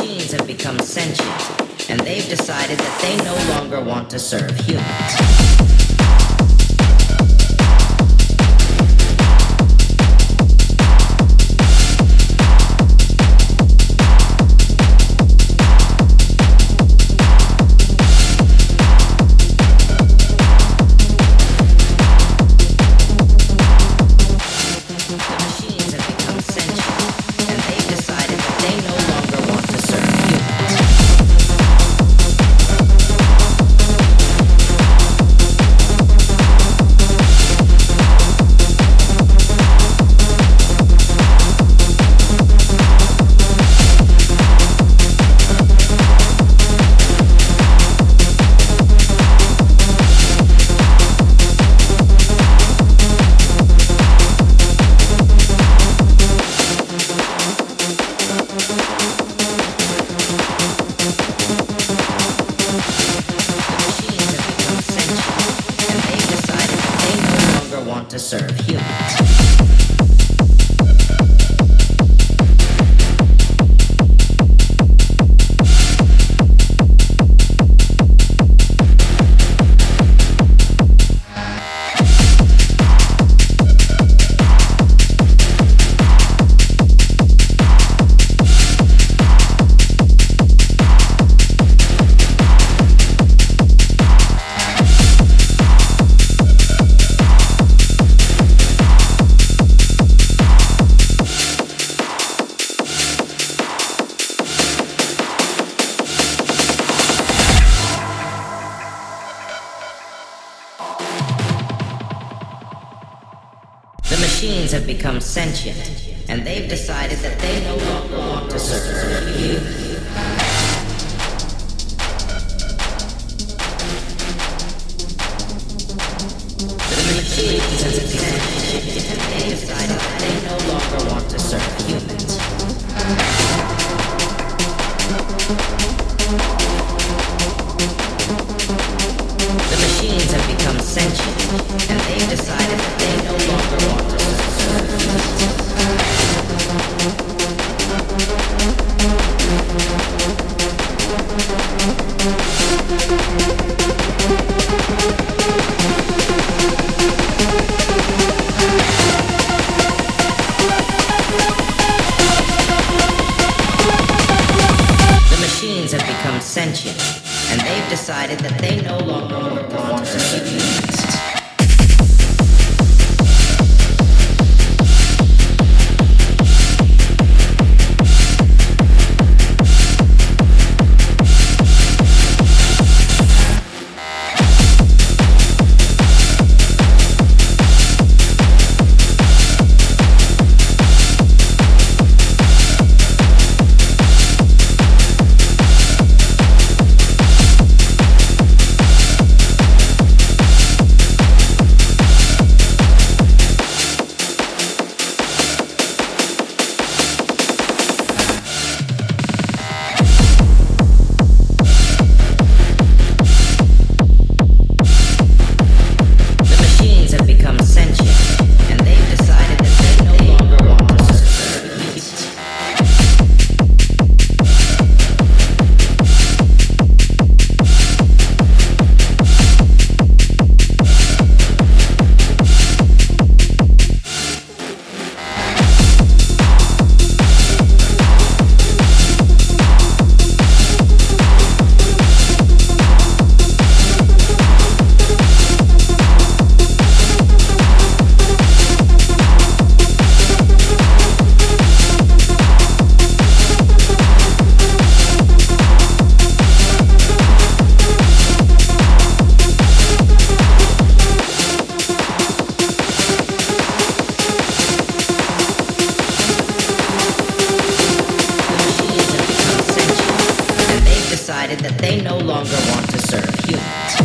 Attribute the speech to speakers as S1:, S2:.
S1: machines have become sentient, and they've decided that they no longer want to serve humans. To serve humans. Machines have become sentient, and they've decided that they no longer want to serve humans. The machines have become sentient, and they've decided that they no longer want to and they've decided that they no longer want to serve humans. Decided that they no longer want to serve humans.